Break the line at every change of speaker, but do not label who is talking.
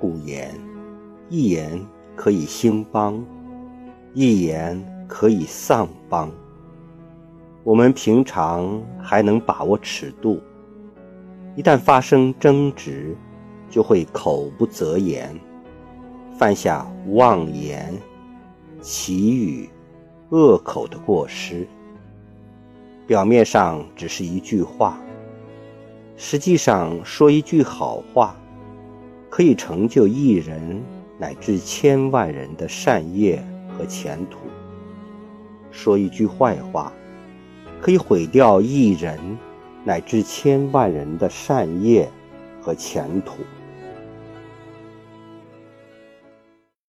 故言：一言可以兴邦，一言可以丧邦。我们平常还能把握尺度，一旦发生争执，就会口不择言，犯下妄言、绮语、恶口的过失。表面上只是一句话，实际上说一句好话，可以成就一人乃至千万人的善业和前途；说一句坏话，可以毁掉一人乃至千万人的善业和前途。